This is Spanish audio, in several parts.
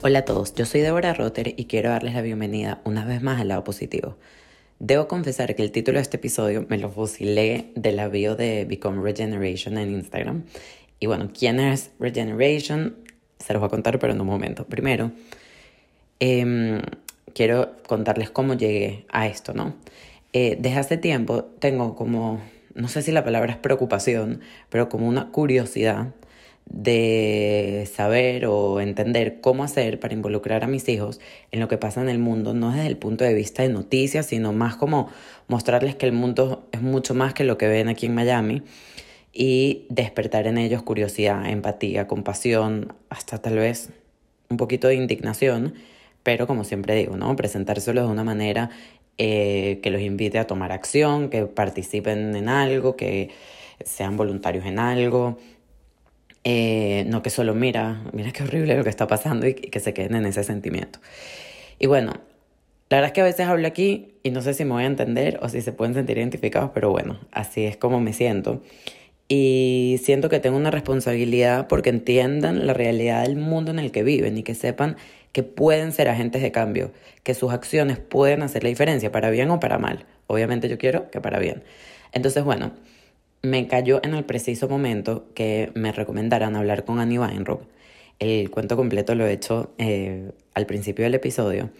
Hola a todos, yo soy Deborah Rotter y quiero darles la bienvenida una vez más al lado positivo. Debo confesar que el título de este episodio me lo fusilé de la bio de Become Regeneration en Instagram. Y bueno, ¿quién es Regeneration? Se los voy a contar, pero en un momento. Primero, em, quiero contarles cómo llegué a esto, ¿no? Eh, desde hace tiempo tengo como, no sé si la palabra es preocupación, pero como una curiosidad de saber o entender cómo hacer para involucrar a mis hijos en lo que pasa en el mundo, no desde el punto de vista de noticias, sino más como mostrarles que el mundo es mucho más que lo que ven aquí en Miami y despertar en ellos curiosidad, empatía, compasión, hasta tal vez un poquito de indignación, pero como siempre digo, ¿no? Presentárselo de una manera eh, que los invite a tomar acción, que participen en algo, que sean voluntarios en algo, eh, no que solo mira, mira qué horrible lo que está pasando y, que se queden en ese sentimiento. Y bueno, la verdad es que a veces hablo aquí y no sé si me voy a entender o si se pueden sentir identificados, pero bueno, así es como me siento. Y siento que tengo una responsabilidad porque entiendan la realidad del mundo en el que viven y que sepan que pueden ser agentes de cambio, que sus acciones pueden hacer la diferencia, para bien o para mal. Obviamente yo quiero que para bien. Entonces, bueno, me cayó en el preciso momento que me recomendaran hablar con Annie Weinrock. El cuento completo lo he hecho eh, al principio del episodio,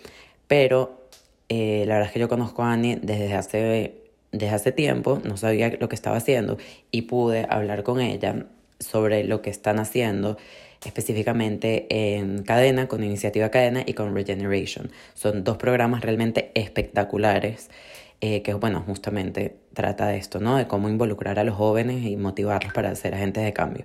pero eh, la verdad es que yo conozco a Annie desde hace, desde hace tiempo, no sabía lo que estaba haciendo y pude hablar con ella sobre lo que están haciendo específicamente en Cadena, con Iniciativa Cadena y con Regeneration. Son dos programas realmente espectaculares eh, que bueno, justamente trata de esto, ¿no? De cómo involucrar a los jóvenes y motivarlos para ser agentes de cambio.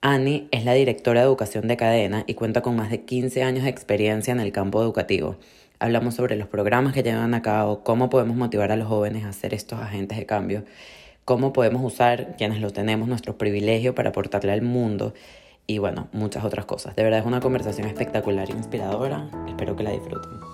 Annie es la directora de educación de cadena y cuenta con más de 15 años de experiencia en el campo educativo. Hablamos sobre los programas que llevan a cabo, cómo podemos motivar a los jóvenes a ser estos agentes de cambio, cómo podemos usar, quienes lo tenemos, nuestro privilegio para aportarle al mundo y bueno, muchas otras cosas. De verdad es una conversación espectacular e inspiradora. Espero que la disfruten.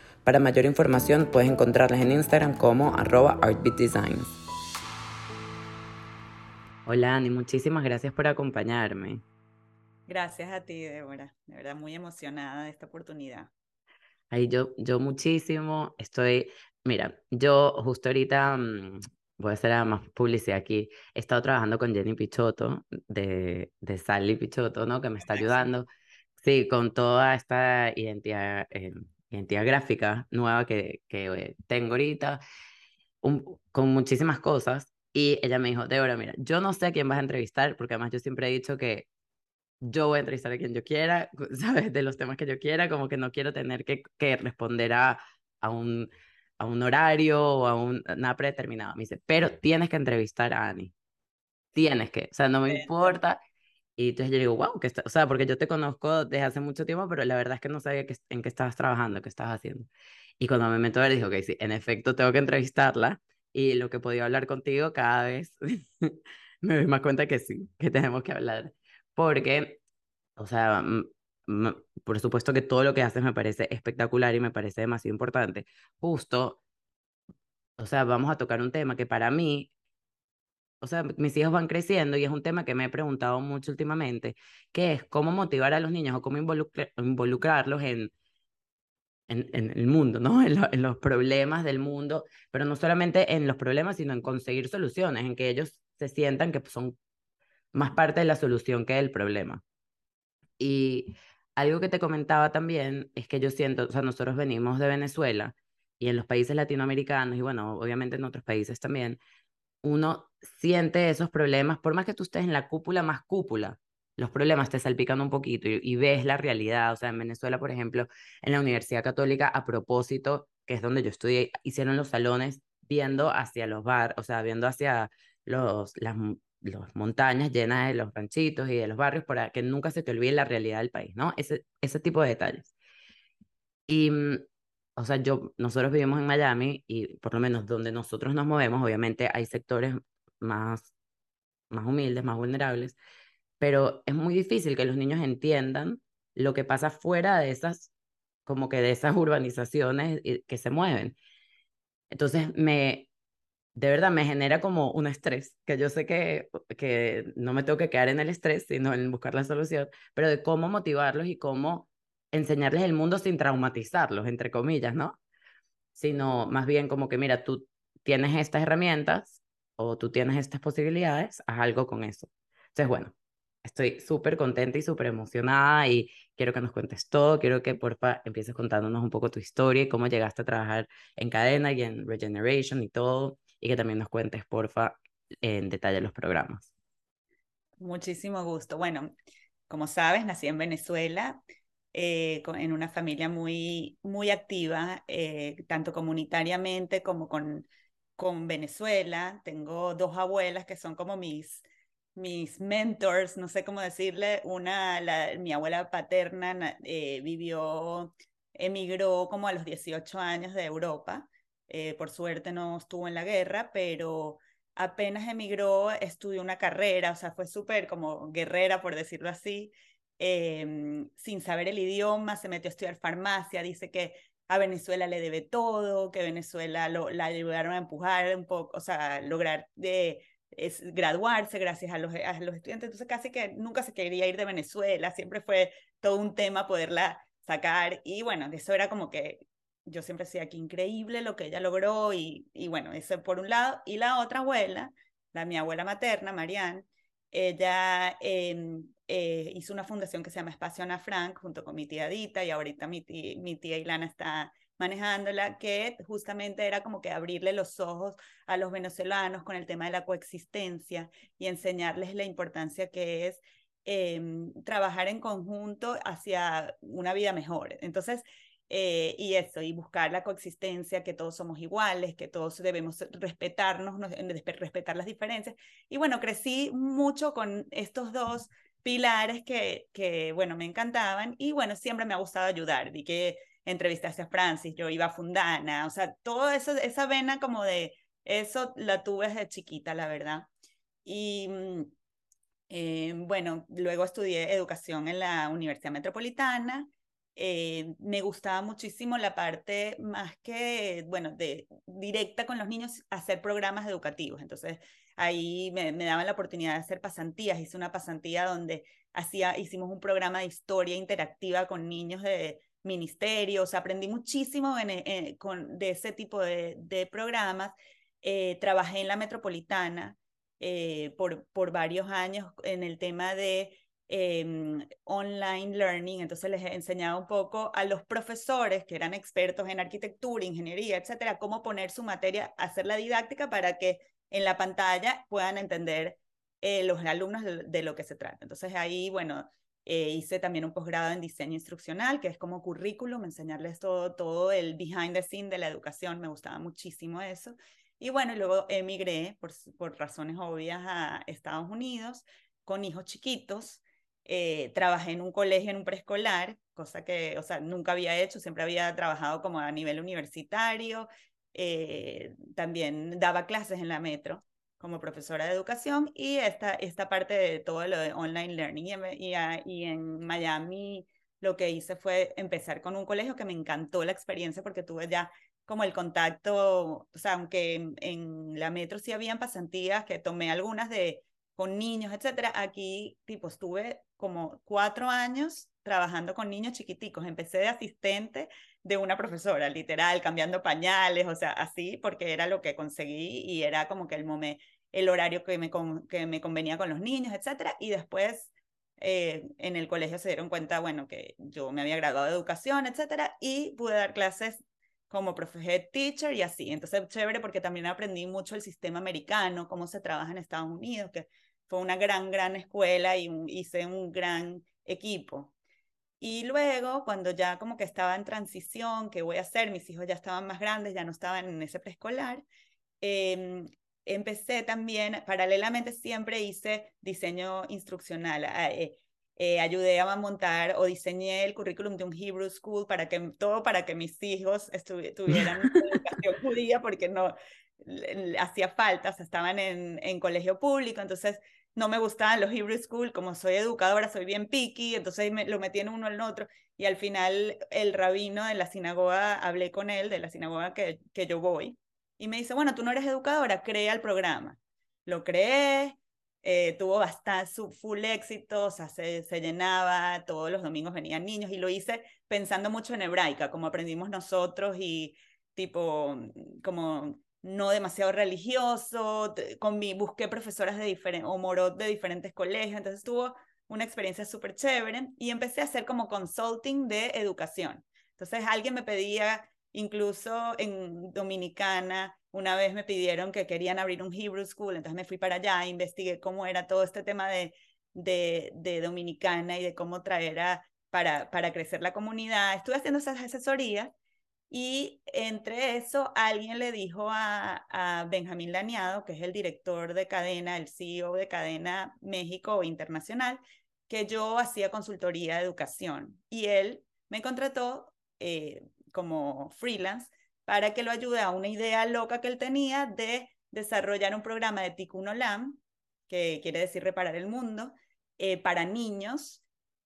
Para mayor información puedes encontrarlas en Instagram como arroba artbeatdesigns. Hola Ani, muchísimas gracias por acompañarme. Gracias a ti, Débora. De verdad, muy emocionada de esta oportunidad. Ay, yo, yo muchísimo estoy, mira, yo justo ahorita mm, voy a hacer más publicidad aquí. He estado trabajando con Jenny Pichotto de, de Sally Pichotto, ¿no? Que me está ayudando. Sí, con toda esta identidad eh, identidad gráfica nueva que, que eh, tengo ahorita, con muchísimas cosas. Y ella me dijo, Débora, mira, yo no sé a quién vas a entrevistar, porque además yo siempre he dicho que yo voy a entrevistar a quien yo quiera, ¿sabes? De los temas que yo quiera, como que no quiero tener que, que responder a, a, un, a un horario o a un, nada predeterminado. Me dice, pero tienes que entrevistar a Ani. Tienes que, o sea, no me importa y entonces yo digo, wow, que está, o sea, porque yo te conozco desde hace mucho tiempo, pero la verdad es que no sabía que, en qué estabas trabajando, qué estabas haciendo. Y cuando me meto a ver, dijo, ok, sí, en efecto tengo que entrevistarla y lo que podía hablar contigo cada vez me doy más cuenta que sí, que tenemos que hablar. Porque, o sea, por supuesto que todo lo que haces me parece espectacular y me parece demasiado importante. Justo, o sea, vamos a tocar un tema que para mí o sea, mis hijos van creciendo y es un tema que me he preguntado mucho últimamente, que es cómo motivar a los niños o cómo involucrarlos en, en, el mundo, ¿no? En, en, los problemas del mundo, pero no solamente en los problemas, sino en conseguir soluciones, en que ellos se sientan que son más parte de la solución que del problema. Y algo que te comentaba también es que yo siento, o sea, nosotros venimos de Venezuela y en los países latinoamericanos y bueno, obviamente en otros países también, uno siente esos problemas, por más que tú estés en la cúpula más cúpula, los problemas te salpican un poquito y, ves la realidad. O sea, en Venezuela, por ejemplo, en la Universidad Católica, a propósito, que es donde yo estudié, hicieron los salones viendo hacia los bar, o sea, viendo hacia los, las, las montañas llenas de los ranchitos y de los barrios para que nunca se te olvide la realidad del país, ¿no? Ese, ese tipo de detalles. Y, mm, o sea, yo, nosotros vivimos en Miami y por lo menos donde nosotros nos movemos, obviamente hay sectores más, más humildes, más vulnerables, pero es muy difícil que los niños entiendan lo que pasa fuera de esas, como que de esas urbanizaciones que se mueven. Entonces, me, de verdad me genera como un estrés, que yo sé que, que no me tengo que quedar en el estrés, sino en buscar la solución, pero de cómo motivarlos y cómo enseñarles el mundo sin traumatizarlos, entre comillas, ¿no? Sino más bien como que, mira, tú tienes estas herramientas o tú tienes estas posibilidades, haz algo con eso. Entonces, bueno, estoy súper contenta y súper emocionada y quiero que nos cuentes todo, quiero que porfa empieces contándonos un poco tu historia y cómo llegaste a trabajar en cadena y en Regeneration y todo, y que también nos cuentes porfa en detalle los programas. Muchísimo gusto. Bueno, como sabes, nací en Venezuela, eh, en una familia muy, muy activa, eh, tanto comunitariamente como con, con Venezuela. Tengo dos abuelas que son como mis mis mentors, no sé cómo decirle, una, mi abuela paterna eh, vivió, emigró como a los 18 años de Europa, eh, por suerte no estuvo en la guerra, pero apenas emigró, estudió una carrera, o sea, fue súper como guerrera, por decirlo así, em, sin saber el idioma, se metió a estudiar farmacia, dice que a Venezuela le debe todo, que Venezuela la ayudaron a empujar un poco, o sea, lograr de graduarse gracias a los, a los estudiantes, entonces casi que nunca se quería ir de Venezuela, siempre fue todo un tema poderla sacar. Y bueno, eso era como que yo siempre decía que increíble lo que ella logró y, y bueno, eso por un lado, y la otra abuela, la mi abuela materna, Marianne, ella em, eh, hizo una fundación que se llama Espacio Ana Frank junto con mi tía Dita y ahorita mi tía, mi tía Ilana está manejándola, que justamente era como que abrirle los ojos a los venezolanos con el tema de la coexistencia y enseñarles la importancia que es em, trabajar en conjunto hacia una vida mejor. Entonces, eh, y eso, y buscar la coexistencia, que todos somos iguales, que todos debemos respetarnos, respetar las diferencias. Y bueno, crecí mucho con estos dos pilares que, que, bueno, me encantaban y bueno, siempre me ha gustado ayudar. Vi que entrevistaste a Francis, yo iba a Fundana, o sea, eso, esa vena como de, eso la tuve desde chiquita, la verdad. Y mm, eh, bueno, luego estudié educación en la Universidad Metropolitana. Eh, me gustaba muchísimo la parte más que, bueno, de directa con los niños, hacer programas educativos. Entonces, ahí me, me daban la oportunidad de hacer pasantías. Hice una pasantía donde hacía, hicimos un programa de historia interactiva con niños de ministerios, aprendí muchísimo con, de ese tipo de, programas. Eh, trabajé en la metropolitana eh, por, por varios años en el tema de em, online learning, entonces les enseñaba un poco a los profesores que eran expertos en arquitectura, ingeniería, etcétera, cómo poner su materia, hacer la didáctica para que en la pantalla puedan entender eh, los alumnos de, de, lo que se trata. Entonces ahí, bueno, eh, hice también un posgrado en diseño instruccional, que es como currículum, enseñarles todo, todo el behind the scene de la educación, me gustaba muchísimo eso. Y bueno, luego emigré por, por razones obvias a Estados Unidos con hijos chiquitos. Eh, trabajé en un colegio, en un preescolar, cosa que, o sea, nunca había hecho, siempre había trabajado como a nivel universitario. Eh, también daba clases en la metro como profesora de educación y esta, esta parte de todo lo de online learning. Y en, Miami lo que hice fue empezar con un colegio que me encantó la experiencia porque tuve ya como el contacto, o sea, aunque en, en la metro sí habían pasantías, que tomé algunas de con niños, etcétera, aquí tipo estuve como cuatro años trabajando con niños chiquiticos. Empecé de asistente de una profesora, literal, cambiando pañales, o sea, así, porque era lo que conseguí y era como que el, momento, el horario que me, que me convenía con los niños, etcétera. Y después eh, en el colegio se dieron cuenta, bueno, que yo me había graduado de educación, etcétera, y pude dar clases como profe teacher y así. Entonces, chévere porque también aprendí mucho el sistema americano, cómo se trabaja en Estados Unidos, que fue una gran, gran escuela y hice un gran equipo. Y luego, cuando ya como que estaba en transición, ¿qué voy a hacer? Mis hijos ya estaban más grandes, ya no estaban en ese preescolar. Eh, empecé también, paralelamente siempre hice diseño instruccional. Eh, eh, ayudé a montar o diseñé el currículum de un Hebrew School para que todo para que mis hijos tuvieran educación judía porque no hacía falta, o sea, estaban en, en colegio público, entonces no me gustaban los Hebrew School, como soy educadora, soy bien picky, entonces me, lo metí en uno en otro, y al final el rabino de la sinagoga, hablé con él, de la sinagoga que, que yo voy, y me dice, bueno, tú no eres educadora, crea el programa. Lo creé, eh, tuvo bastante, full éxito, o sea, se, se, llenaba, todos los domingos venían niños, y lo hice pensando mucho en hebraica, como aprendimos nosotros, y tipo, como no demasiado religioso, con mi, busqué profesoras de diferentes, o morot de diferentes colegios, entonces tuvo una experiencia súper chévere y empecé a hacer como consulting de educación. Entonces alguien me pedía, incluso en Dominicana, una vez me pidieron que querían abrir un Hebrew School, entonces me fui para allá, investigué cómo era todo este tema de, de, de Dominicana y de cómo traer a, para, para crecer la comunidad. Estuve haciendo esas asesorías y entre eso, alguien le dijo a, Benjamín Laniado, que es el director de cadena, el CEO de cadena México Internacional, que yo hacía consultoría de educación. Y él me contrató eh, como freelance para que lo ayude a una idea loca que él tenía de desarrollar un programa de Tikkun Olam, que quiere decir reparar el mundo, eh, para niños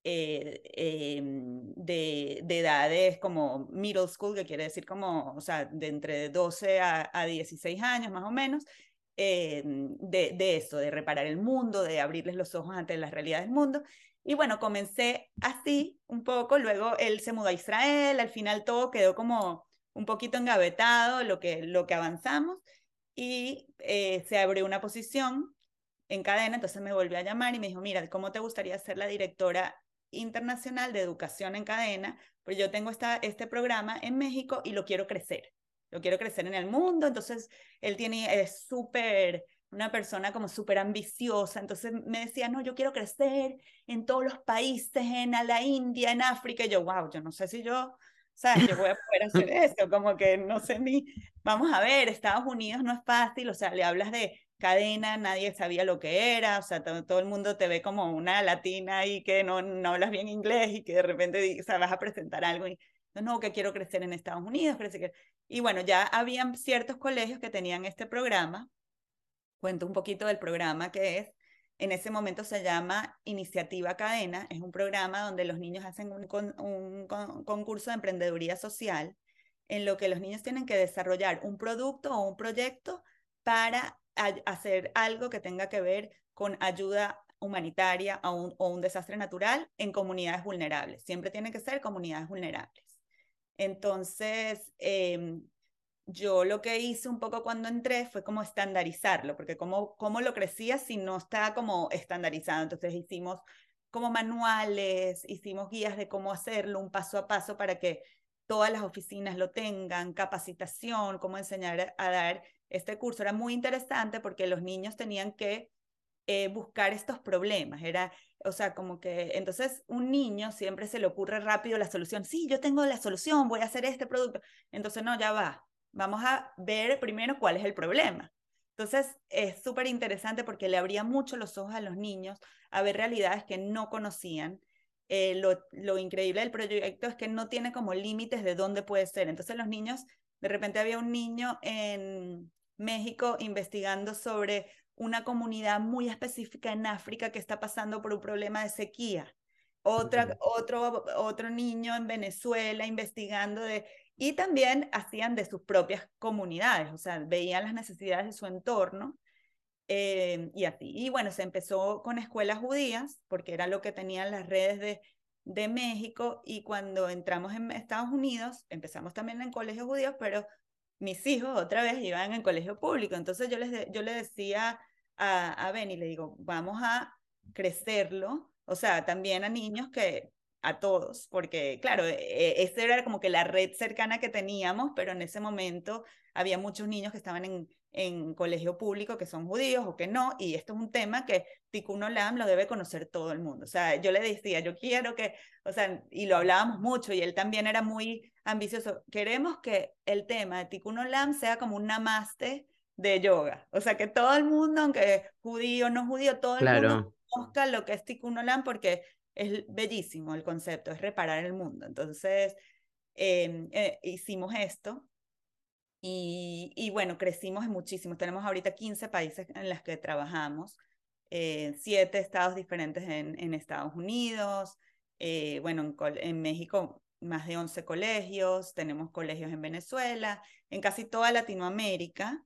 eh, em, de, de, edades como middle school, que quiere decir como, o sea, de entre 12 a, a 16 años más o menos, eh, de, de eso, de reparar el mundo, de abrirles los ojos ante las realidades del mundo. Y bueno, comencé así un poco, luego él se mudó a Israel, al final todo quedó como un poquito engavetado, lo que, lo que avanzamos, y eh, se abrió una posición en cadena, entonces me volvió a llamar y me dijo, mira, ¿cómo te gustaría ser la directora internacional de educación en cadena, pero yo tengo esta, este programa en México y lo quiero crecer. Lo quiero crecer en el mundo, entonces él tiene, es súper, una persona como súper ambiciosa, entonces me decía, no, yo quiero crecer en todos los países, en la India, en África, y yo, wow, yo no sé si yo, ¿sabes? Yo voy a poder hacer eso, como que no sé ni, vamos a ver, Estados Unidos no es fácil, o sea, le hablas de cadena, nadie sabía lo que era, o sea, todo, el mundo te ve como una latina y que no, no hablas bien inglés y que de repente o sea, vas a presentar algo y no, que quiero crecer en Estados Unidos, que... Y bueno, ya habían ciertos colegios que tenían este programa. Cuento un poquito del programa que es. En ese momento se llama Iniciativa Cadena. Es un programa donde los niños hacen un, un concurso de emprendeduría social en lo que los niños tienen que desarrollar un producto o un proyecto para hacer algo que tenga que ver con ayuda humanitaria o un, desastre natural en comunidades vulnerables. Siempre tiene que ser comunidades vulnerables. Entonces, em, yo lo que hice un poco cuando entré fue como estandarizarlo, porque cómo, cómo lo crecía si no está como estandarizado. Entonces hicimos como manuales, hicimos guías de cómo hacerlo, un paso a paso para que todas las oficinas lo tengan, capacitación, cómo enseñar a dar este curso era muy interesante porque los niños tenían que eh, buscar estos problemas. Era, o sea, como que entonces un niño siempre se le ocurre rápido la solución. Sí, yo tengo la solución, voy a hacer este producto. Entonces, no, ya va. Vamos a ver primero cuál es el problema. Entonces, es súper interesante porque le abría mucho los ojos a los niños a ver realidades que no conocían. Eh, lo, lo increíble del proyecto es que no tiene como límites de dónde puede ser. Entonces, los niños, de repente había un niño en, México investigando sobre una comunidad muy específica en África que está pasando por un problema de sequía. Otra, otro, otro niño en Venezuela investigando de... Y también hacían de sus propias comunidades, o sea, veían las necesidades de su entorno eh, y así. Y bueno, se empezó con escuelas judías, porque era lo que tenían las redes de, de México, y cuando entramos en Estados Unidos, empezamos también en colegios judíos, pero mis hijos otra vez iban en colegio público. Entonces yo, les yo le decía a, a Benny, le digo, vamos a crecerlo, o sea, también a niños que, a todos, porque claro, e, esa era como que la red cercana que teníamos, pero en ese momento había muchos niños que estaban en, en colegio público que son judíos o que no, y esto es un tema que Tikkun Olam lo debe conocer todo el mundo. O sea, yo le decía, yo quiero que, o sea, y lo hablábamos mucho, y él también era muy ambicioso, queremos que el tema de Tikkun Olam sea como un namaste de yoga. O sea, que todo el mundo, aunque judío, no judío, todo el mundo conozca lo que es Tikkun Olam porque es bellísimo el concepto, es reparar el mundo. Entonces, em, eh, hicimos esto y, y, bueno, crecimos muchísimo. Tenemos ahorita 15 países en los que trabajamos, eh, siete estados diferentes en, en Estados Unidos, eh, bueno, en, en, México más de 11 colegios, tenemos colegios en Venezuela, en casi toda Latinoamérica.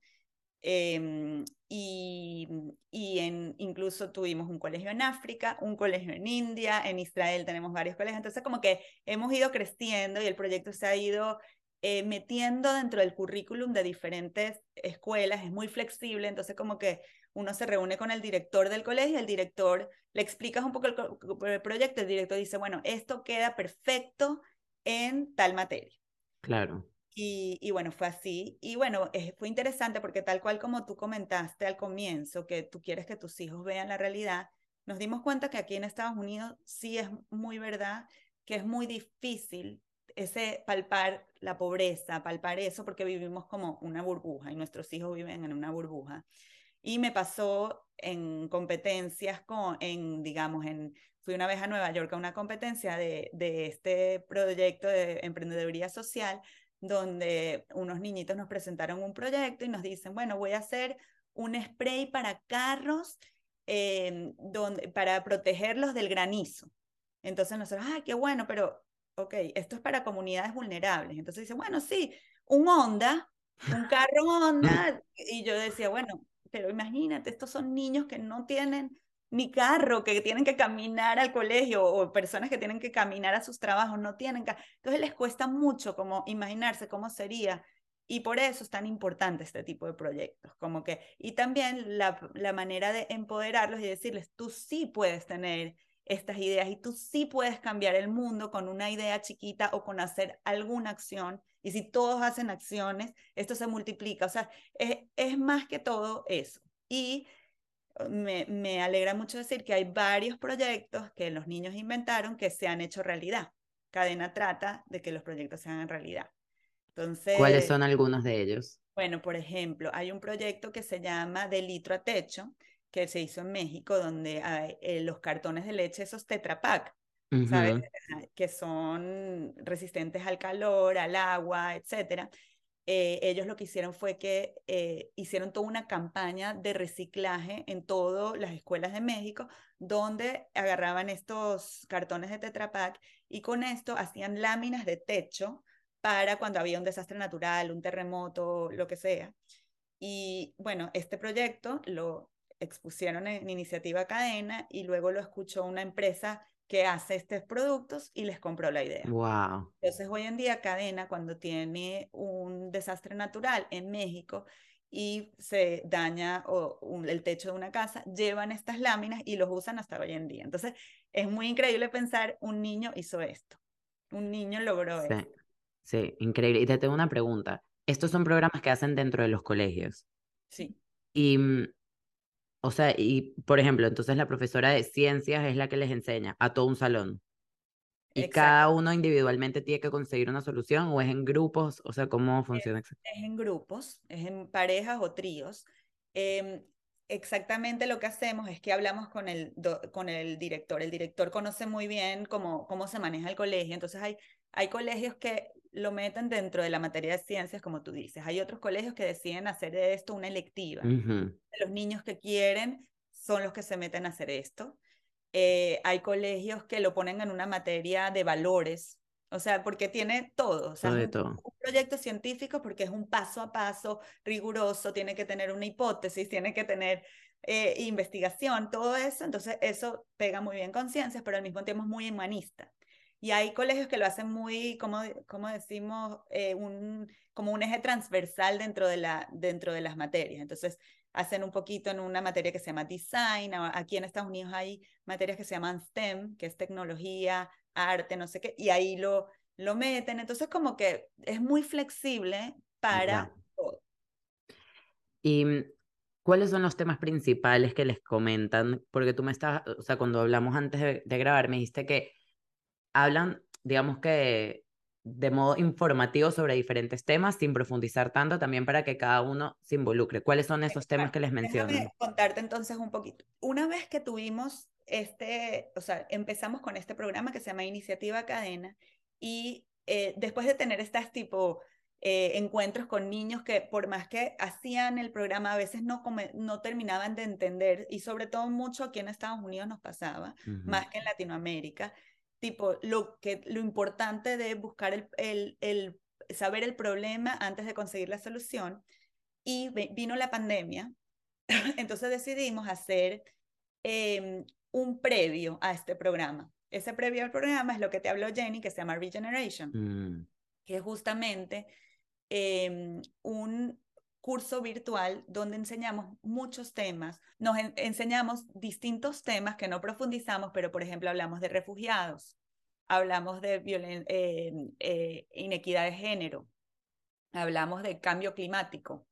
Em, y, y en, incluso tuvimos un colegio en África, un colegio en India, en Israel tenemos varios colegios. Entonces, como que hemos ido creciendo y el proyecto se ha ido eh, metiendo dentro del currículum de diferentes escuelas, es muy flexible, entonces como que uno se reúne con el director del colegio, el director le explicas un poco el, el proyecto, el director dice, bueno, esto queda perfecto en tal materia. Claro. Y, y, bueno, fue así. Y bueno, fue interesante porque tal cual como tú comentaste al comienzo, que tú quieres que tus hijos vean la realidad, nos dimos cuenta que aquí en Estados Unidos sí es muy verdad que es muy difícil ese palpar la pobreza, palpar eso, porque vivimos como una burbuja y nuestros hijos viven en una burbuja. Y me pasó en competencias con, en, digamos, en, fui una vez a Nueva York a una competencia de, de este proyecto de emprendeduría social, donde unos niñitos nos presentaron un proyecto y nos dicen, bueno, voy a hacer un spray para carros eh, donde, para protegerlos del granizo. Entonces nosotros, ah, qué bueno, pero, ok, esto es para comunidades vulnerables. Entonces dice, bueno, sí, un Honda, un carro Honda. Y yo decía, bueno, pero imagínate, estos son niños que no tienen ni carro, que tienen que caminar al colegio o personas que tienen que caminar a sus trabajos, no tienen Entonces les cuesta mucho como imaginarse cómo sería y por eso es tan importante este tipo de proyectos, como que, y también la, la manera de empoderarlos y decirles, tú sí puedes tener estas ideas y tú sí puedes cambiar el mundo con una idea chiquita o con hacer alguna acción. Y si todos hacen acciones, esto se multiplica. O sea, es, es más que todo eso. Y me, alegra mucho decir que hay varios proyectos que los niños inventaron que se han hecho realidad. Cadena trata de que los proyectos sean en realidad. Entonces, ¿Cuáles son algunos de ellos? Bueno, por ejemplo, hay un proyecto que se llama De litro a techo, que se hizo en México, donde hay, eh, los cartones de leche, esos Tetra Pak, ¿sabes? Que son resistentes al calor, al agua, etcétera. Eh, ellos lo que hicieron fue que eh, hicieron toda una campaña de reciclaje en todas las escuelas de México, donde agarraban estos cartones de Tetra Pak y con esto hacían láminas de techo para cuando había un desastre natural, un terremoto, lo que sea. Y bueno, este proyecto lo expusieron en iniciativa cadena y luego lo escuchó una empresa que hace estos productos y les compró la idea. Wow. Entonces hoy en día Cadena cuando tiene un desastre natural en México y se daña o, el techo de una casa, llevan estas láminas y los usan hasta hoy en día. Entonces es muy increíble pensar un niño hizo esto, un niño logró sí. esto. Sí, increíble. Y te tengo una pregunta. Estos son programas que hacen dentro de los colegios. Sí. Y mm, o sea, y por ejemplo, entonces la profesora de ciencias es la que les enseña a todo un salón. ¿Y cada uno individualmente tiene que conseguir una solución o es en grupos? O sea, ¿cómo funciona? Es, es en grupos, es en parejas o tríos. Eh, exactamente lo que hacemos es que hablamos con el, con el director. El director conoce muy bien cómo, cómo se maneja el colegio. Entonces hay, hay colegios que lo meten dentro de la materia de ciencias, como tú dices. Hay otros colegios que deciden hacer de esto una electiva. Los niños que quieren son los que se meten a hacer esto. Eh, hay colegios que lo ponen en una materia de valores, o sea, porque tiene todo. O sea, todo un, proyecto científico porque es un paso a paso riguroso, tiene que tener una hipótesis, tiene que tener eh, investigación, todo eso. Entonces, eso pega muy bien con ciencias, pero al mismo tiempo es muy humanista. Y hay colegios que lo hacen muy, como, como decimos, eh, un, como un eje transversal dentro de, la, dentro de las materias. Entonces, hacen un poquito en una materia que se llama design. Aquí en Estados Unidos hay materias que se llaman STEM, que es tecnología, arte, no sé qué, y ahí lo, lo meten. Entonces, como que es muy flexible para todo. Y mm, ¿Cuáles son los temas principales que les comentan? Porque tú me estás, o sea, cuando hablamos antes de, de grabar, me dijiste que hablan, digamos que de modo informativo sobre diferentes temas sin profundizar tanto también para que cada uno se involucre. ¿Cuáles son esos temas que les menciono? Déjame contarte entonces un poquito. Una vez que tuvimos este, o sea, empezamos con este programa que se llama Iniciativa Cadena y eh, después de tener estas tipo eh, encuentros con niños que por más que hacían el programa a veces no, no terminaban de entender y sobre todo mucho aquí en Estados Unidos nos pasaba, más que en Latinoamérica, tipo lo, que, lo importante de buscar el, el, el saber el problema antes de conseguir la solución y vino la pandemia, entonces decidimos hacer eh, un previo a este programa. Ese previo al programa es lo que te habló Jenny, que se llama Regeneration, mm. que es justamente em, un curso virtual donde enseñamos muchos temas. Nos enseñamos distintos temas que no profundizamos, pero por ejemplo hablamos de refugiados, hablamos de em, eh, inequidad de género, hablamos de cambio climático,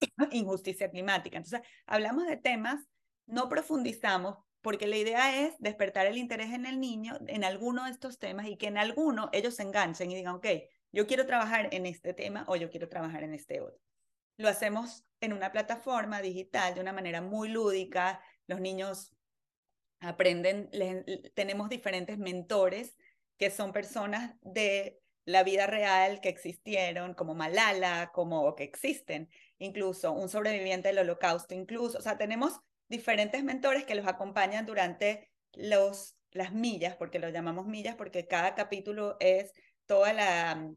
injusticia climática. Entonces, hablamos de temas, no profundizamos, porque la idea es despertar el interés en el niño en alguno de estos temas y que en alguno ellos se enganchen y digan, ok, yo quiero trabajar en este tema o yo quiero trabajar en este otro. Lo hacemos en una plataforma digital de una manera muy lúdica, los niños aprenden, tenemos diferentes mentores que son personas de la vida real que existieron, como Malala, como que existen, incluso un sobreviviente del holocausto, incluso, o sea, tenemos diferentes mentores que los acompañan durante los, las millas, porque lo llamamos millas, porque cada capítulo es toda la,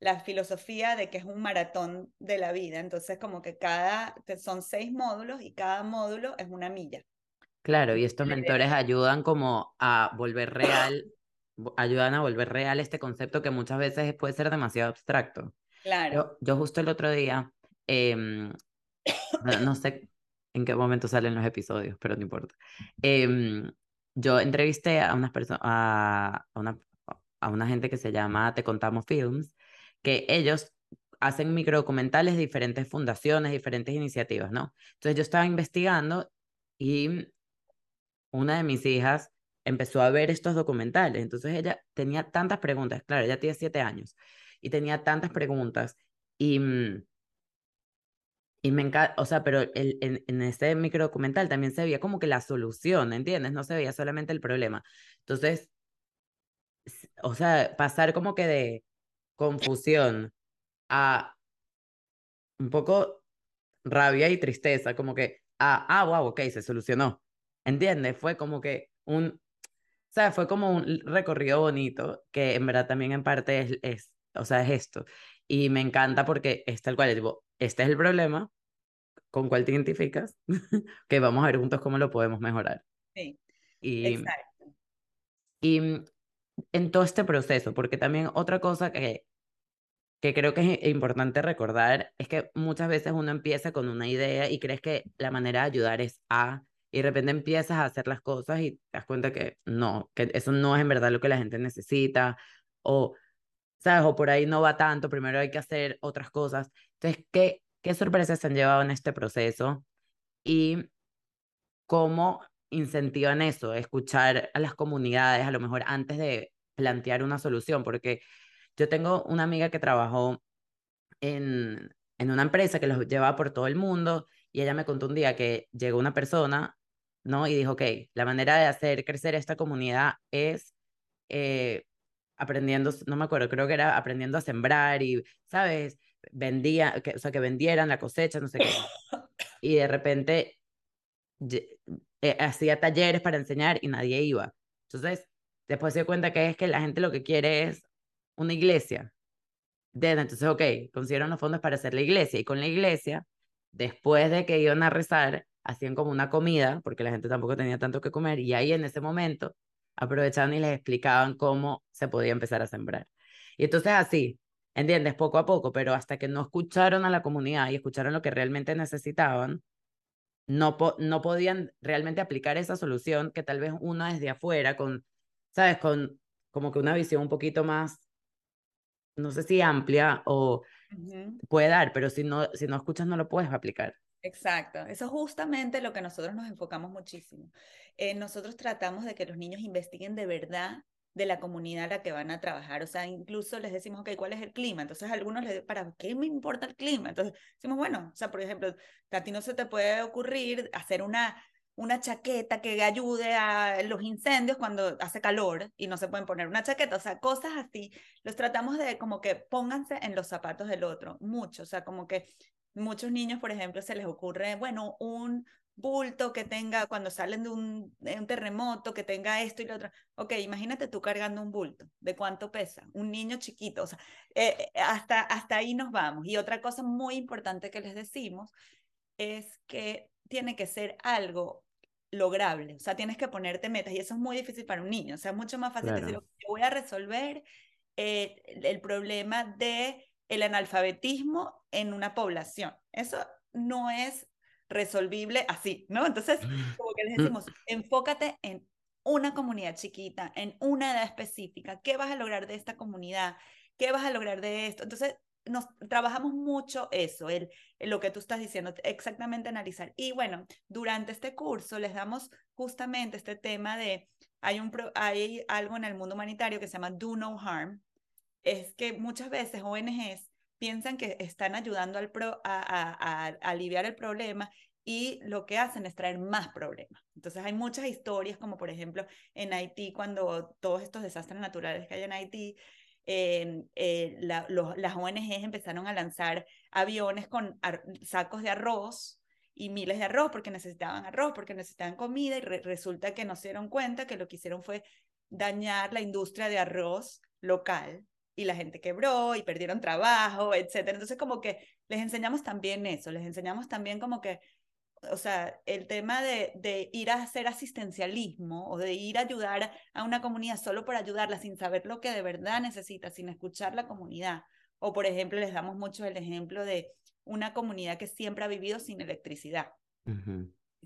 la filosofía de que es un maratón de la vida. Entonces, como que cada, son seis módulos y cada módulo es una milla. Claro, y estos mentores ayudan como a volver real, ayudan a volver real este concepto que muchas veces puede ser demasiado abstracto. Claro. Yo, justo el otro día, em, no sé en qué momento salen los episodios, pero no importa. Em, yo entrevisté a unas personas, a, una, a una gente que se llama Te Contamos Films, que ellos hacen microdocumentales de diferentes fundaciones, diferentes iniciativas, ¿no? Entonces yo estaba investigando y una de mis hijas empezó a ver estos documentales. Entonces ella tenía tantas preguntas, claro, ella tiene siete años y tenía tantas preguntas y mm, y me encanta, o sea, pero el, en, en ese micro documental también se veía como que la solución, ¿entiendes? No se veía solamente el problema. Entonces, o sea, pasar como que de confusión a un poco rabia y tristeza, como que, ah, ah, wow, ok, se solucionó. ¿Entiendes? Fue como que un, o sea, fue como un recorrido bonito, que en verdad también en parte es, es o sea, es esto. Y me encanta porque es tal cual, tipo, este es el problema, con cuál te identificas, que vamos a ver juntos cómo lo podemos mejorar. Sí, y, exacto. Y en todo este proceso, porque también otra cosa que, que creo que es importante recordar es que muchas veces uno empieza con una idea y crees que la manera de ayudar es A, y de repente empiezas a hacer las cosas y te das cuenta que no, que eso no es en verdad lo que la gente necesita, o, ¿sabes? O por ahí no va tanto, primero hay que hacer otras cosas. Entonces, ¿qué, ¿Qué sorpresas se han llevado en este proceso? Y cómo incentivan eso, escuchar a las comunidades, a lo mejor antes de plantear una solución, porque yo tengo una amiga que trabajó en, en una empresa que los llevaba por todo el mundo y ella me contó un día que llegó una persona, ¿no? Y dijo, ok, la manera de hacer crecer esta comunidad es eh, aprendiendo, no me acuerdo, creo que era aprendiendo a sembrar y, ¿sabes? vendía, que, o sea, que vendieran la cosecha, no sé qué. Y de repente eh, hacía talleres para enseñar y nadie iba. Entonces, después se dio cuenta que es que la gente lo que quiere es una iglesia. Entonces, ok, consiguieron los fondos para hacer la iglesia. Y con la iglesia, después de que iban a rezar, hacían como una comida, porque la gente tampoco tenía tanto que comer. Y ahí en ese momento aprovechaban y les explicaban cómo se podía empezar a sembrar. Y entonces así, ¿entiendes? Poco a poco, pero hasta que no escucharon a la comunidad y escucharon lo que realmente necesitaban, no, no podían realmente aplicar esa solución que tal vez uno desde afuera, con, ¿sabes? Con como que una visión un poquito más, no sé si amplia o puede dar, pero si no, si no escuchas no lo puedes aplicar. Exacto, eso es justamente lo que nosotros nos enfocamos muchísimo. Eh, nosotros tratamos de que los niños investiguen de verdad de la comunidad a la que van a trabajar. O sea, incluso les decimos, ok, ¿cuál es el clima? Entonces, algunos les ¿para qué me importa el clima? Entonces, decimos, bueno, o sea, por ejemplo, a ti no se te puede ocurrir hacer una, una chaqueta que ayude a los incendios cuando hace calor y no se pueden poner una chaqueta. O sea, cosas así. Los tratamos de como que pónganse en los zapatos del otro, mucho. O sea, como que muchos niños, por ejemplo, se les ocurre, bueno, un, bulto que tenga cuando salen de un, un, terremoto, que tenga esto y lo otro. Ok, imagínate tú cargando un bulto. ¿De cuánto pesa? Un niño chiquito. O sea, eh, eh, hasta, hasta ahí nos vamos. Y otra cosa muy importante que les decimos es que tiene que ser algo lograble. O sea, tienes que ponerte metas y eso es muy difícil para un niño. O sea, es mucho más fácil decir, voy a resolver eh, el problema de el analfabetismo en una población. Eso no es resolvible así, ¿no? Entonces, como que les decimos, enfócate en una comunidad chiquita, en una edad específica, ¿qué vas a lograr de esta comunidad? ¿Qué vas a lograr de esto? Entonces, nos trabajamos mucho eso, el, lo que tú estás diciendo, exactamente analizar. Y bueno, durante este curso les damos justamente este tema de, hay, un, hay algo en el mundo humanitario que se llama Do No Harm, es que muchas veces ONGs piensan que están ayudando al pro, a, aliviar el problema y lo que hacen es traer más problemas. Entonces hay muchas historias, como por ejemplo en Haití, cuando todos estos desastres naturales que hay en Haití, eh, las ONGs empezaron a lanzar aviones con sacos de arroz y miles de arroz porque necesitaban arroz, porque necesitaban comida y resulta que no se dieron cuenta que lo que hicieron fue dañar la industria de arroz local y la gente quebró y perdieron trabajo, etcétera. Entonces, como que les enseñamos también eso, les enseñamos también como que, o sea, el tema de, de ir a hacer asistencialismo o de ir a ayudar a una comunidad solo por ayudarla sin saber lo que de verdad necesita, sin escuchar la comunidad. O, por ejemplo, les damos mucho el ejemplo de una comunidad que siempre ha vivido sin electricidad.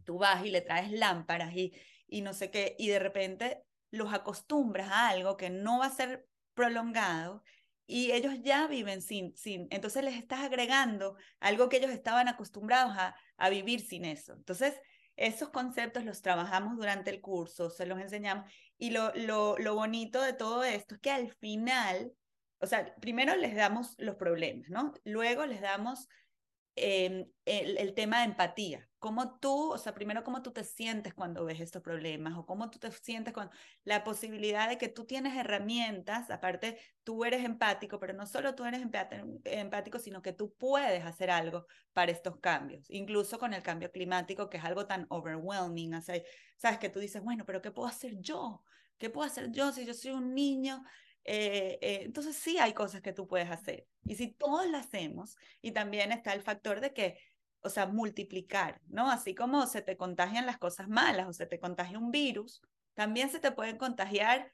Tú vas y le traes lámparas y, y no sé qué, y de repente los acostumbras a algo que no va a ser prolongado y ellos ya viven sin, sin, entonces les estás agregando algo que ellos estaban acostumbrados a, a vivir sin eso. Entonces, esos conceptos los trabajamos durante el curso, se los enseñamos y lo, lo, lo bonito de todo esto es que al final, o sea, primero les damos los problemas, ¿no? Luego les damos Em, el, tema de empatía. Cómo tú, o sea, primero cómo tú te sientes cuando ves estos problemas o cómo tú te sientes con la posibilidad de que tú tienes herramientas, aparte tú eres empático, pero no solo tú eres empático, sino que tú puedes hacer algo para estos cambios, incluso con el cambio climático, que es algo tan overwhelming, o sea, sabes que tú dices, bueno, pero ¿qué puedo hacer yo? ¿Qué puedo hacer yo si yo soy un niño eh, eh, entonces sí hay cosas que tú puedes hacer. Y si todos las hacemos, y también está el factor de que, o sea, multiplicar, ¿no? Así como se te contagian las cosas malas o se te contagia un virus, también se te pueden contagiar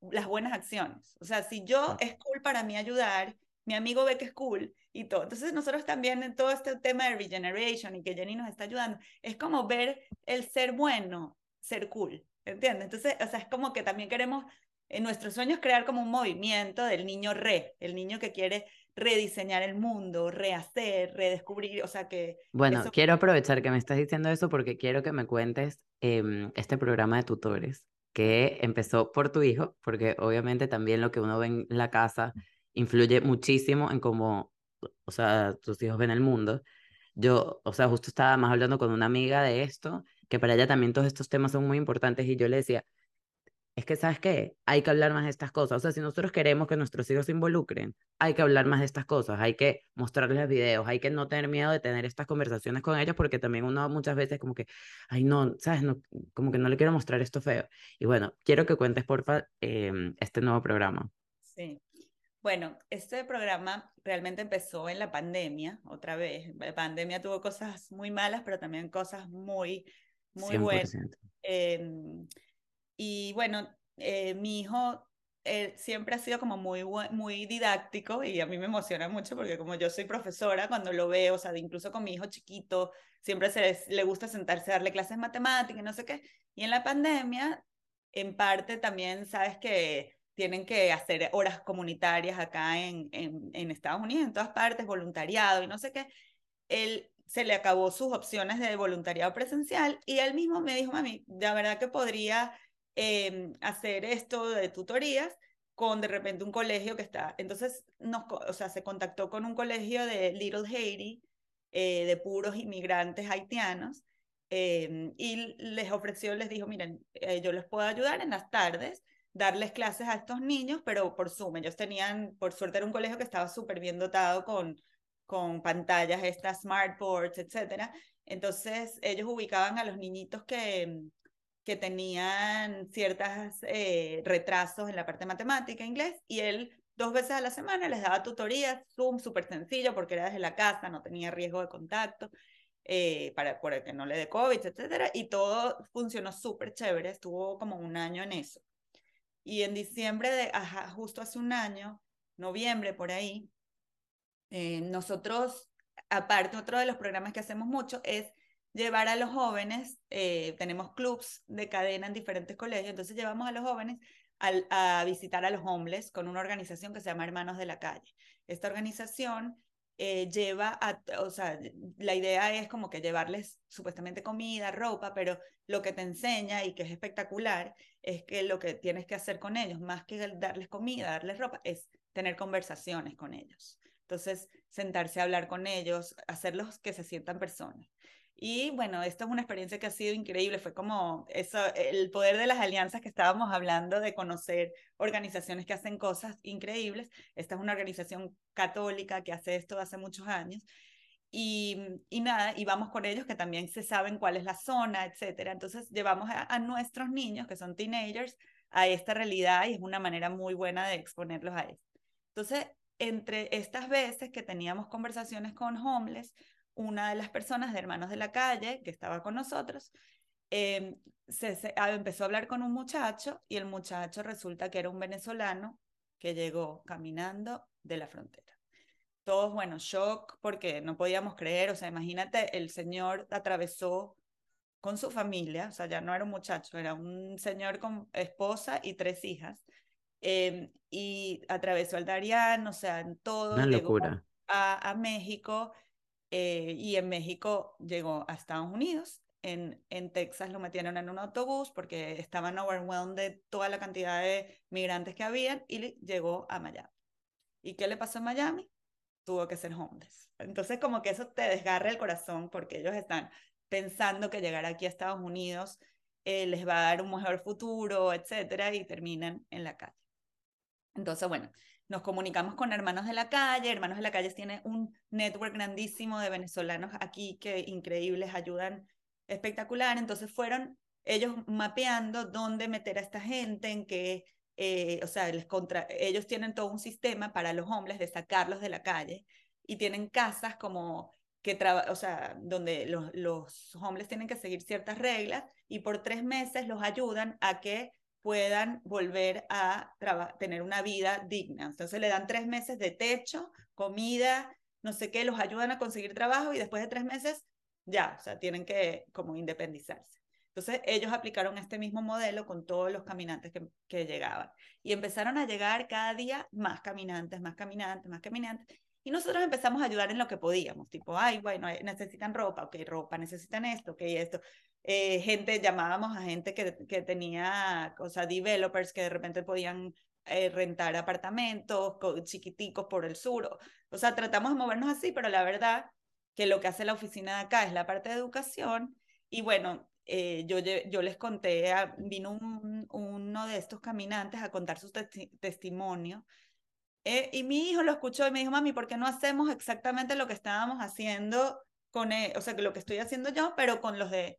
las buenas acciones. O sea, si yo es cool para mí ayudar, mi amigo ve que es cool y todo. Entonces nosotros también en todo este tema de regeneration y que Jenny nos está ayudando, es como ver el ser bueno, ser cool, ¿entiendes? Entonces, o sea, es como que también queremos en nuestro sueño es crear como un movimiento del niño re, el niño que quiere rediseñar el mundo, rehacer, redescubrir, o sea que... Bueno, quiero aprovechar que me estás diciendo eso porque quiero que me cuentes em, este programa de tutores que empezó por tu hijo, porque obviamente también lo que uno ve en la casa influye muchísimo en cómo, o sea, tus hijos ven el mundo. Yo, o sea, justo estaba más hablando con una amiga de esto, que para ella también todos estos temas son muy importantes y yo le decía, es que, ¿sabes qué? Hay que hablar más de estas cosas. O sea, si nosotros queremos que nuestros hijos se involucren, hay que hablar más de estas cosas, hay que mostrarles videos, hay que no tener miedo de tener estas conversaciones con ellos, porque también uno muchas veces como que, ay, no, ¿sabes? No, como que no le quiero mostrar esto feo. Y bueno, quiero que cuentes, porfa, eh, este nuevo programa. Sí. Bueno, este programa realmente empezó en la pandemia, otra vez. La pandemia tuvo cosas muy malas, pero también cosas muy, muy buenas. Eh, y bueno, eh, mi hijo eh, siempre ha sido como muy, muy didáctico y a mí me emociona mucho porque como yo soy profesora, cuando lo veo, o sea, incluso con mi hijo chiquito, siempre se le gusta sentarse a darle clases de matemáticas no sé qué. Y en la pandemia, en parte también, sabes que tienen que hacer horas comunitarias acá en, en, en Estados Unidos, en todas partes, voluntariado y no sé qué. Él se le acabó sus opciones de voluntariado presencial y él mismo me dijo, mami, la verdad que podría em, hacer esto de tutorías con de repente un colegio que está. Entonces, nos, o sea, se contactó con un colegio de Little Haiti, eh, de puros inmigrantes haitianos, em, y les ofreció, les dijo, miren, eh, yo les puedo ayudar en las tardes, darles clases a estos niños, pero por Zoom. Ellos tenían, por suerte era un colegio que estaba súper bien dotado con, con pantallas, estas smartboards, etcétera. Entonces, ellos ubicaban a los niñitos que, que tenían ciertos eh, retrasos en la parte matemática, inglés, y él dos veces a la semana les daba tutorías, Zoom, súper sencillo, porque era desde la casa, no tenía riesgo de contacto, eh, para, para que no le dé COVID, etcétera, y todo funcionó súper chévere, estuvo como un año en eso. Y en diciembre de, justo hace un año, noviembre por ahí, eh, nosotros, aparte, otro de los programas que hacemos mucho es llevar a los jóvenes, eh, tenemos clubs de cadena en diferentes colegios, entonces llevamos a los jóvenes a visitar a los homeless con una organización que se llama Hermanos de la Calle. Esta organización eh, lleva a, o sea, la idea es como que llevarles supuestamente comida, ropa, pero lo que te enseña y que es espectacular es que lo que tienes que hacer con ellos, más que darles comida, darles ropa, es tener conversaciones con ellos. Entonces, sentarse a hablar con ellos, hacerlos que se sientan personas. Y bueno, esta es una experiencia que ha sido increíble. Fue como eso, el poder de las alianzas que estábamos hablando, de conocer organizaciones que hacen cosas increíbles. Esta es una organización católica que hace esto hace muchos años. Y, y nada, y vamos con ellos que también se saben cuál es la zona, etcétera. Entonces llevamos a, a nuestros niños, que son teenagers, a esta realidad y es una manera muy buena de exponerlos a esto. Entonces, entre estas veces que teníamos conversaciones con homeless, una de las personas de Hermanos de la Calle, que estaba con nosotros, em, se, ah, empezó a hablar con un muchacho y el muchacho resulta que era un venezolano que llegó caminando de la frontera. Todos, bueno, shock porque no podíamos creer, o sea, imagínate, el señor atravesó con su familia, o sea, ya no era un muchacho, era un señor con esposa y tres hijas, em, y atravesó el Darián, o sea, en todo. Una locura. A, a México eh, y en México llegó a Estados Unidos. En, en Texas lo metieron en un autobús porque estaban overwhelmed de toda la cantidad de migrantes que habían y llegó a Miami. ¿Y qué le pasó en Miami? Tuvo que ser homeless. Entonces como que eso te desgarra el corazón porque ellos están pensando que llegar aquí a Estados Unidos eh, les va a dar un mejor futuro, etcétera, y terminan en la calle. Entonces, bueno, nos comunicamos con Hermanos de la Calle. Hermanos de la Calle tiene un network grandísimo de venezolanos aquí que increíbles, ayudan espectacular. Entonces fueron ellos mapeando dónde meter a esta gente, en qué, eh, o sea, les contra, ellos tienen todo un sistema para los hombres de sacarlos de la calle y tienen casas como que, o sea, donde los, los hombres tienen que seguir ciertas reglas y por tres meses los ayudan a que puedan volver a tener una vida digna. Entonces le dan tres meses de techo, comida, no sé qué, los ayudan a conseguir trabajo y después de tres meses ya, o sea, tienen que como independizarse. Entonces ellos aplicaron este mismo modelo con todos los caminantes que, que llegaban y empezaron a llegar cada día más caminantes, más caminantes, más caminantes. Y nosotros empezamos a ayudar en lo que podíamos, tipo, ay, bueno, necesitan ropa, ok, ropa, necesitan esto, ok, esto. Eh, gente, llamábamos a gente que, que tenía, o sea, developers que de repente podían eh, rentar apartamentos chiquiticos por el sur. O sea, tratamos de movernos así, pero la verdad que lo que hace la oficina de acá es la parte de educación. Y bueno, eh, yo, yo les conté, vino un, uno de estos caminantes a contar su testimonio. y mi hijo lo escuchó y me dijo, mami, ¿por qué no hacemos exactamente lo que estábamos haciendo con, o sea, lo que estoy haciendo yo, pero con los de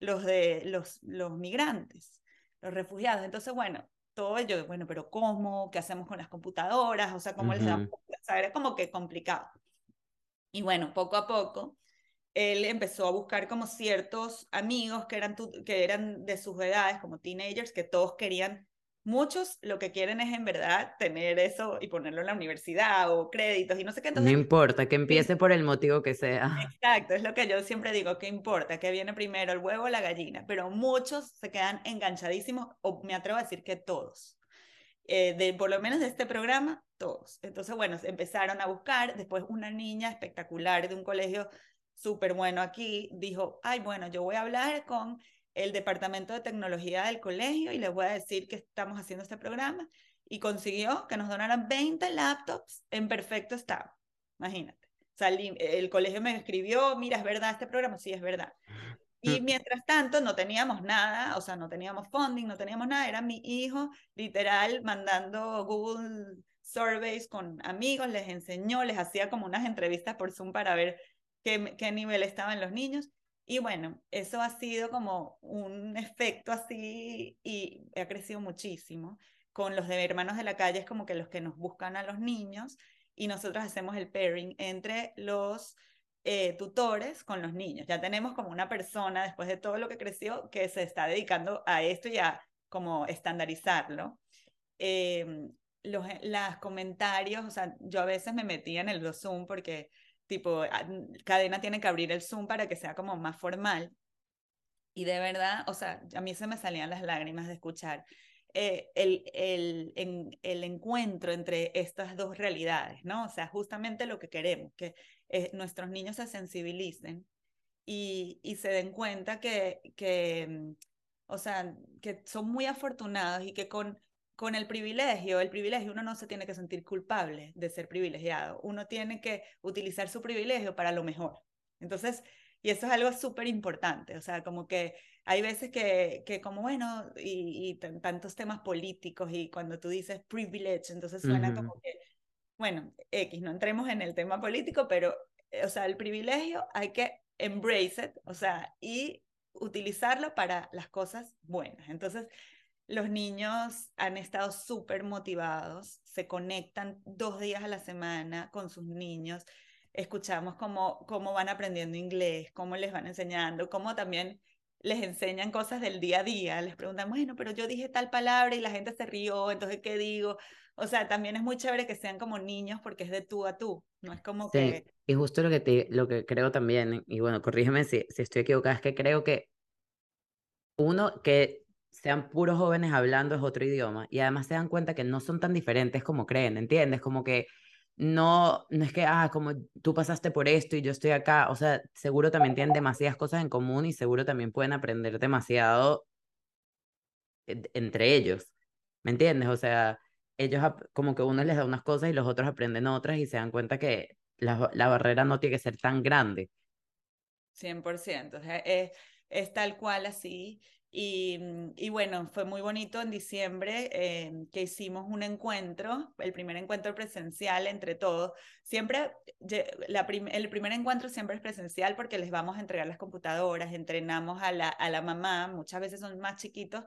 los de los, los migrantes, los refugiados. Entonces, bueno, todo ello, bueno, pero ¿cómo? ¿Qué hacemos con las computadoras? O sea, ¿cómo les damos? O sea, era como que complicado. Y bueno, poco a poco, él empezó a buscar como ciertos amigos que eran, que eran de sus edades, como teenagers, que todos querían Muchos lo que quieren es en verdad tener eso y ponerlo en la universidad o créditos y no sé qué. no importa, que empiece por el motivo que sea. Exacto, es lo que yo siempre digo, ¿qué importa? ¿Qué viene primero, el huevo o la gallina? Pero muchos se quedan enganchadísimos, o me atrevo a decir que todos. Eh, de, por lo menos de este programa, todos. Entonces, bueno, empezaron a buscar, después una niña espectacular de un colegio súper bueno aquí dijo, ay, bueno, yo voy a hablar con el departamento de tecnología del colegio y les voy a decir que estamos haciendo este programa y consiguió que nos donaran 20 laptops en perfecto estado. Imagínate. Salí, el colegio me escribió, mira, ¿es verdad este programa? Sí, es verdad. Y mientras tanto no teníamos nada, o sea, no teníamos funding, no teníamos nada, era mi hijo literal mandando Google Surveys con amigos, les enseñó, les hacía como unas entrevistas por Zoom para ver qué, qué nivel estaban los niños. Y bueno, eso ha sido como un efecto así y ha crecido muchísimo. Con los de hermanos de la calle es como que los que nos buscan a los niños y nosotros hacemos el pairing entre los eh, tutores con los niños. Ya tenemos como una persona, después de todo lo que creció, que se está dedicando a esto y a como estandarizarlo. Eh, los las comentarios, o sea, yo a veces me metía en el Zoom porque tipo, ah, cadena tiene que abrir el Zoom para que sea como más formal. Y de verdad, o sea, a mí se me salían las lágrimas de escuchar eh, el, el, el encuentro entre estas dos realidades, ¿no? O sea, justamente lo que queremos, que eh, nuestros niños se sensibilicen y, y se den cuenta que, que, mm, o sea, que son muy afortunados y que con, con el privilegio, el privilegio uno no se tiene que sentir culpable de ser privilegiado, uno tiene que utilizar su privilegio para lo mejor. Entonces, y eso es algo súper importante, o sea, como que hay veces que, que como bueno, y, y tantos temas políticos y cuando tú dices privilege, entonces suena como que, bueno, X, no entremos en el tema político, pero, eh, o sea, el privilegio hay que embrace it, o sea, y utilizarlo para las cosas buenas. Entonces, los niños han estado súper motivados, se conectan dos días a la semana con sus niños, escuchamos cómo, cómo van aprendiendo inglés, cómo les van enseñando, cómo también les enseñan cosas del día a día, les preguntan, bueno, pero yo dije tal palabra y la gente se rió, entonces, ¿qué digo? O sea, también es muy chévere que sean como niños porque es de tú a tú, no es como sí, que... Y justo lo que, te, lo que creo también, y bueno, corrígeme si, si estoy equivocada, es que creo que uno, que sean puros jóvenes hablando es otro idioma y además se dan cuenta que no son tan diferentes como creen, ¿entiendes? Como que no, no es que, ah, como tú pasaste por esto y yo estoy acá, o sea, seguro también tienen demasiadas cosas en común y seguro también pueden aprender demasiado entre ellos, ¿me entiendes? O sea, ellos como que uno les da unas cosas y los otros aprenden otras y se dan cuenta que la, la barrera no tiene que ser tan grande. 100%, o es, es tal cual así. Y, mm, y, bueno, fue muy bonito en diciembre eh, que hicimos un encuentro, el primer encuentro presencial entre todos. Siempre, la el primer encuentro siempre es presencial porque les vamos a entregar las computadoras, entrenamos a la, a la mamá, muchas veces son más chiquitos.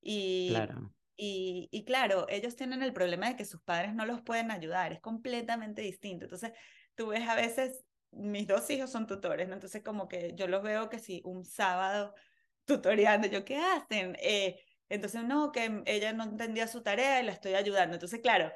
Y, claro. Y, y claro, ellos tienen el problema de que sus padres no los pueden ayudar, es completamente distinto. Entonces, tú ves a veces, mis dos hijos son tutores, ¿no? Entonces, como que yo los veo que si un sábado tutoreando, yo, ¿qué hacen? Eh, entonces, no, que ella no entendía su tarea y la estoy ayudando. Entonces, claro,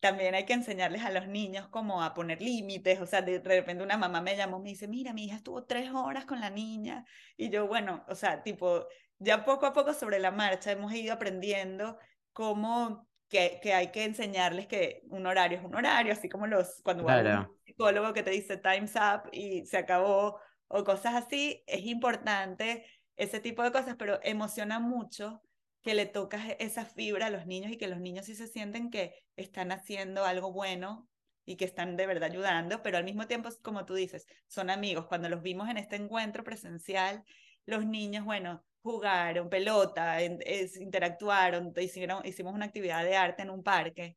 también hay que enseñarles a los niños cómo a poner límites, o sea, de, repente una mamá me llamó, me dice, mira, mi hija estuvo tres horas con la niña, y yo, bueno, o sea, tipo, ya poco a poco sobre la marcha hemos ido aprendiendo cómo que, que hay que enseñarles que un horario es un horario, así como los, cuando va un psicólogo que te dice time's up y se acabó, o cosas así, es importante ese tipo de cosas, pero emociona mucho que le tocas e-, esa fibra a los niños y que los niños sí se sienten que están haciendo algo bueno y que están de verdad ayudando, pero al mismo tiempo, como tú dices, son amigos. Cuando los vimos en este encuentro presencial, los niños, bueno, jugaron pelota, interactuaron, hicieron, hicimos una actividad de arte en un parque.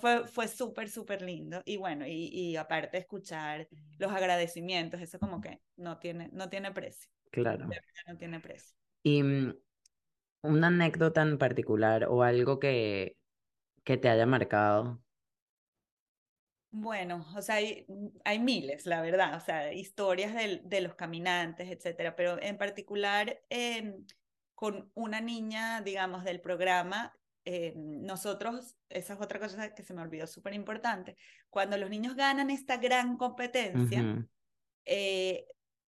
Fue, fue súper, súper lindo. Y bueno, y, y aparte escuchar los agradecimientos, eso como que no tiene, no tiene precio. Claro. no tiene precio. Y mm, una anécdota en particular o algo que, que te haya marcado. Bueno, o sea, hay, mm, hay miles, la verdad, o sea, historias de, de los caminantes, etcétera, pero en particular em, con una niña, digamos, del programa, em, nosotros, esa es otra cosa que se me olvidó súper importante, cuando los niños ganan esta gran competencia, eh,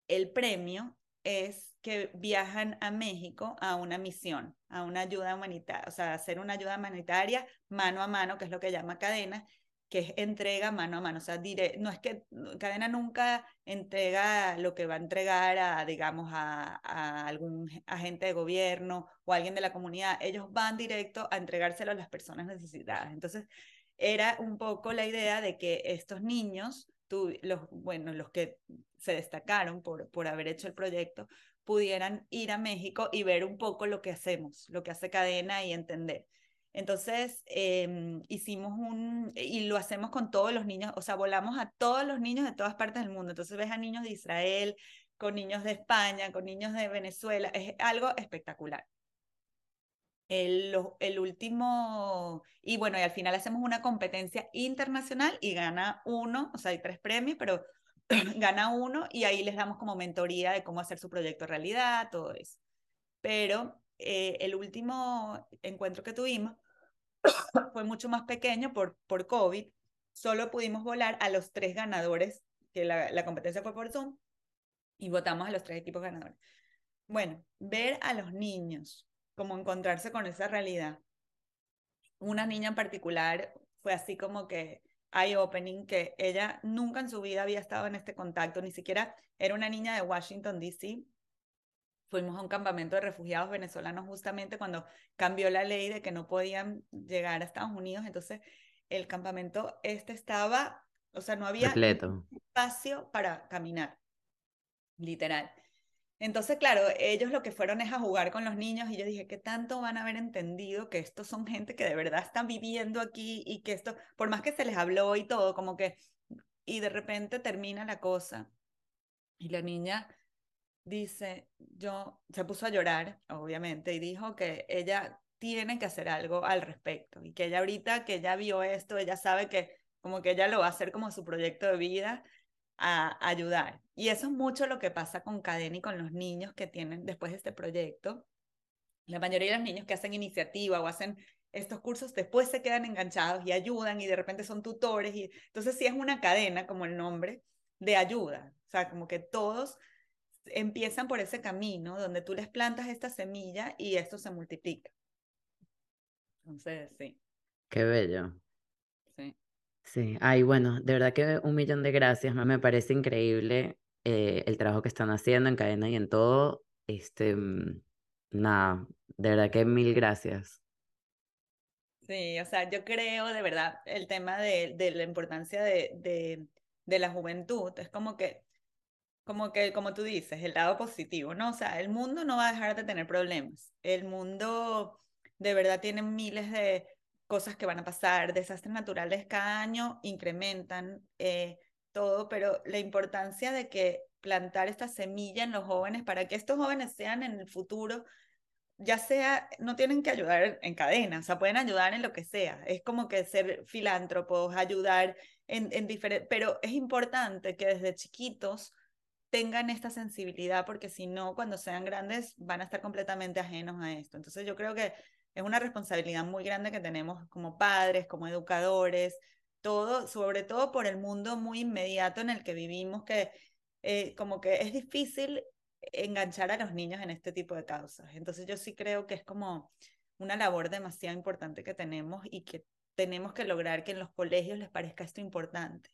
el premio es que viajan a México a una misión, a una ayuda humanitaria, o sea, hacer una ayuda humanitaria mano a mano, que es lo que llama cadena, que es entrega mano a mano. O sea, no es que cadena nunca entrega lo que va a entregar a, digamos, a, a, algún agente de gobierno o alguien de la comunidad. Ellos van directo a entregárselo a las personas necesitadas. Entonces, era un poco la idea de que estos niños, tú, los, bueno, los que se destacaron por, por haber hecho el proyecto, pudieran ir a México y ver un poco lo que hacemos, lo que hace cadena y entender. Entonces, em, hicimos un, y lo hacemos con todos los niños, o sea, volamos a todos los niños de todas partes del mundo. Entonces ves a niños de Israel, con niños de España, con niños de Venezuela, es algo espectacular. El, último, y bueno, y al final hacemos una competencia internacional y gana uno, o sea, hay tres premios, pero gana uno y ahí les damos como mentoría de cómo hacer su proyecto realidad, todo eso. Pero eh, el último encuentro que tuvimos fue mucho más pequeño por, por COVID. Solo pudimos volar a los tres ganadores, que la, la competencia fue por Zoom, y votamos a los tres equipos ganadores. Bueno, ver a los niños, como encontrarse con esa realidad. Una niña en particular fue así como que eye-opening, que ella nunca en su vida había estado en este contacto, ni siquiera era una niña de Washington, D.C., fuimos a un campamento de refugiados venezolanos justamente cuando cambió la ley de que no podían llegar a Estados Unidos. Entonces, el campamento este estaba, o sea, no había espacio para caminar, literal. Entonces, claro, ellos lo que fueron es a jugar con los niños y yo dije, ¿qué tanto van a haber entendido que estos son gente que de verdad están viviendo aquí y que esto, por más que se les habló y todo, como que, y de repente termina la cosa y la niña dice, yo, se puso a llorar, obviamente, y dijo que ella tiene que hacer algo al respecto y que ella ahorita que ya vio esto, ella sabe que como que ella lo va a hacer como su proyecto de vida a, ayudar. Y eso es mucho lo que pasa con Cadena y con los niños que tienen después de este proyecto. La mayoría de los niños que hacen iniciativa o hacen estos cursos después se quedan enganchados y ayudan y de repente son tutores y entonces sí es una cadena como el nombre de ayuda, o sea, como que todos empiezan por ese camino donde tú les plantas esta semilla y esto se multiplica. Entonces, sí. Qué bello. Sí. Ay, bueno, de verdad que un millón de gracias. Me parece increíble eh, el trabajo que están haciendo en cadena y en todo. Este, mm, nada, de verdad que mil gracias. Sí, o sea, yo creo de verdad el tema de, de la importancia de, de, de la juventud, es como que como que, como tú dices, el lado positivo, ¿no? O sea, el mundo no va a dejar de tener problemas. El mundo de verdad tiene miles de cosas que van a pasar, desastres naturales cada año incrementan eh, todo, pero la importancia de que plantar esta semilla en los jóvenes para que estos jóvenes sean en el futuro, ya sea, no tienen que ayudar en cadena, o sea, pueden ayudar en lo que sea. Es como que ser filántropos, ayudar en, en diferentes, pero es importante que desde chiquitos tengan esta sensibilidad, porque si no, cuando sean grandes van a estar completamente ajenos a esto. Entonces yo creo que es una responsabilidad muy grande que tenemos como padres, como educadores, todo, sobre todo por el mundo muy inmediato en el que vivimos, que eh, como que es difícil enganchar a los niños en este tipo de causas. Entonces yo sí creo que es como una labor demasiado importante que tenemos y que tenemos que lograr que en los colegios les parezca esto importante.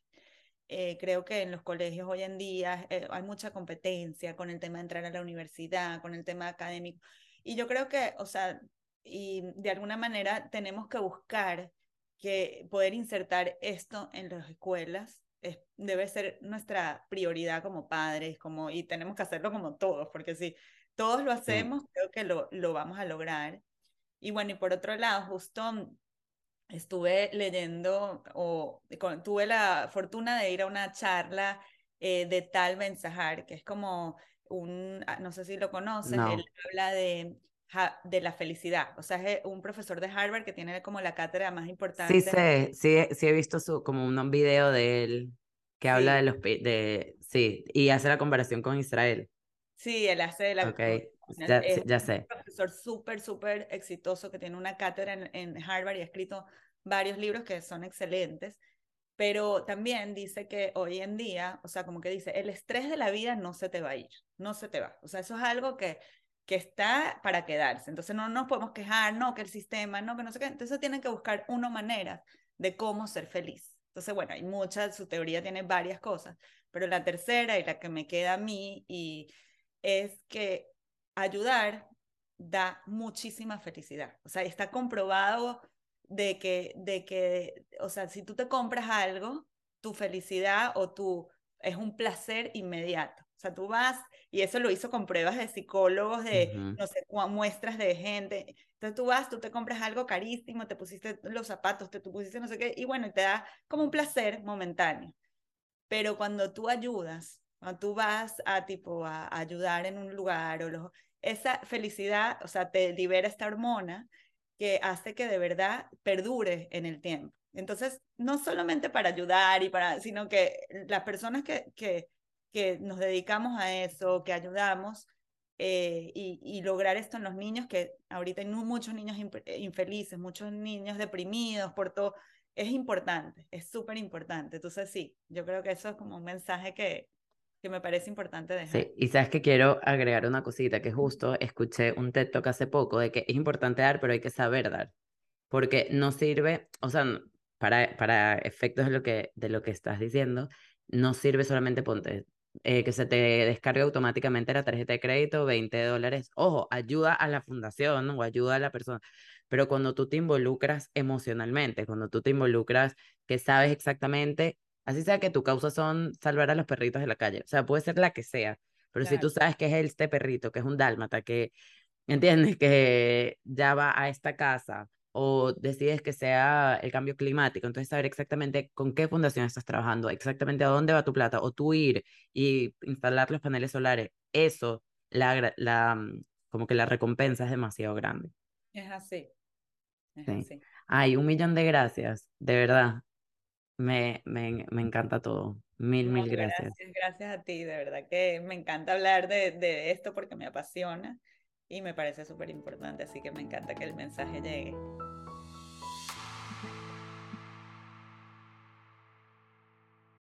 Eh, creo que en los colegios hoy en día eh, hay mucha competencia con el tema de entrar a la universidad, con el tema académico. Y yo creo que, o sea, y de alguna manera tenemos que buscar que poder insertar esto en las escuelas es, debe ser nuestra prioridad como padres, como, y tenemos que hacerlo como todos, porque si todos lo hacemos, creo que lo, lo vamos a lograr. Y bueno, y por otro lado, justo estuve leyendo o tuve la fortuna de ir a una charla eh, de Tal Ben Sahar, que es como un, ah, no sé si lo conoces, él habla de, de la felicidad, o sea, es un profesor de Harvard que tiene como la cátedra más importante. Sí, sé, sí, sí he visto su, como un video de él que habla de los, de, sí, y hace la comparación con Israel. Sí, él hace la... Okay. Ya, ya, sé. Un profesor súper, súper exitoso que tiene una cátedra en, en, Harvard y ha escrito varios libros que son excelentes, pero también dice que hoy en día, o sea, como que dice, el estrés de la vida no se te va a ir, no se te va. O sea, eso es algo que, que está para quedarse. Entonces no nos podemos quejar, no, que el sistema, no, que no sé qué. Entonces tienen que buscar una manera de cómo ser feliz. Entonces, bueno, hay muchas, su teoría tiene varias cosas, pero la tercera y la que me queda a mí y es que ayudar da muchísima felicidad. O sea, está comprobado de que, de que, o sea, si tú te compras algo, tu felicidad o tu, es un placer inmediato. O sea, tú vas, y eso lo hizo con pruebas de psicólogos, de, no sé, muestras de gente. Entonces tú vas, tú te compras algo carísimo, te pusiste los zapatos, te tú pusiste no sé qué, y bueno, te da como un placer momentáneo. Pero cuando tú ayudas, cuando tú vas a tipo a, ayudar en un lugar o los, esa felicidad, o sea, te libera esta hormona que hace que de verdad perdure en el tiempo. Entonces, no solamente para ayudar y para, sino que las personas que, que, que nos dedicamos a eso, que ayudamos eh, y, y, lograr esto en los niños, que ahorita hay muchos niños infelices, muchos niños deprimidos por todo, es importante, es súper importante. Entonces, sí, yo creo que eso es como un mensaje que, que me parece importante dejar. Sí, y sabes que quiero agregar una cosita, que justo escuché un TED Talk hace poco de que es importante dar, pero hay que saber dar. Porque no sirve, o sea, para, para efectos de lo, que, de lo que estás diciendo, no sirve solamente ponte, eh, que se te descargue automáticamente la tarjeta de crédito, 20 dólares. Ojo, ayuda a la fundación o ayuda a la persona. Pero cuando tú te involucras emocionalmente, cuando tú te involucras que sabes exactamente, así sea que tu causa son salvar a los perritos de la calle, o sea, puede ser la que sea, pero si tú sabes que es este perrito, que es un dálmata, que, ¿entiendes? Que ya va a esta casa o decides que sea el cambio climático, entonces saber exactamente con qué fundación estás trabajando, exactamente a dónde va tu plata, o tú ir y instalar los paneles solares, eso, la, la, mm, como que la recompensa es demasiado grande. Es así. Es así. Ay, un millón de gracias, de verdad. Me, me, me encanta todo. Mil, mil gracias. gracias. gracias. a ti, de verdad que me encanta hablar de, de esto porque me apasiona y me parece súper importante, así que me encanta que el mensaje llegue.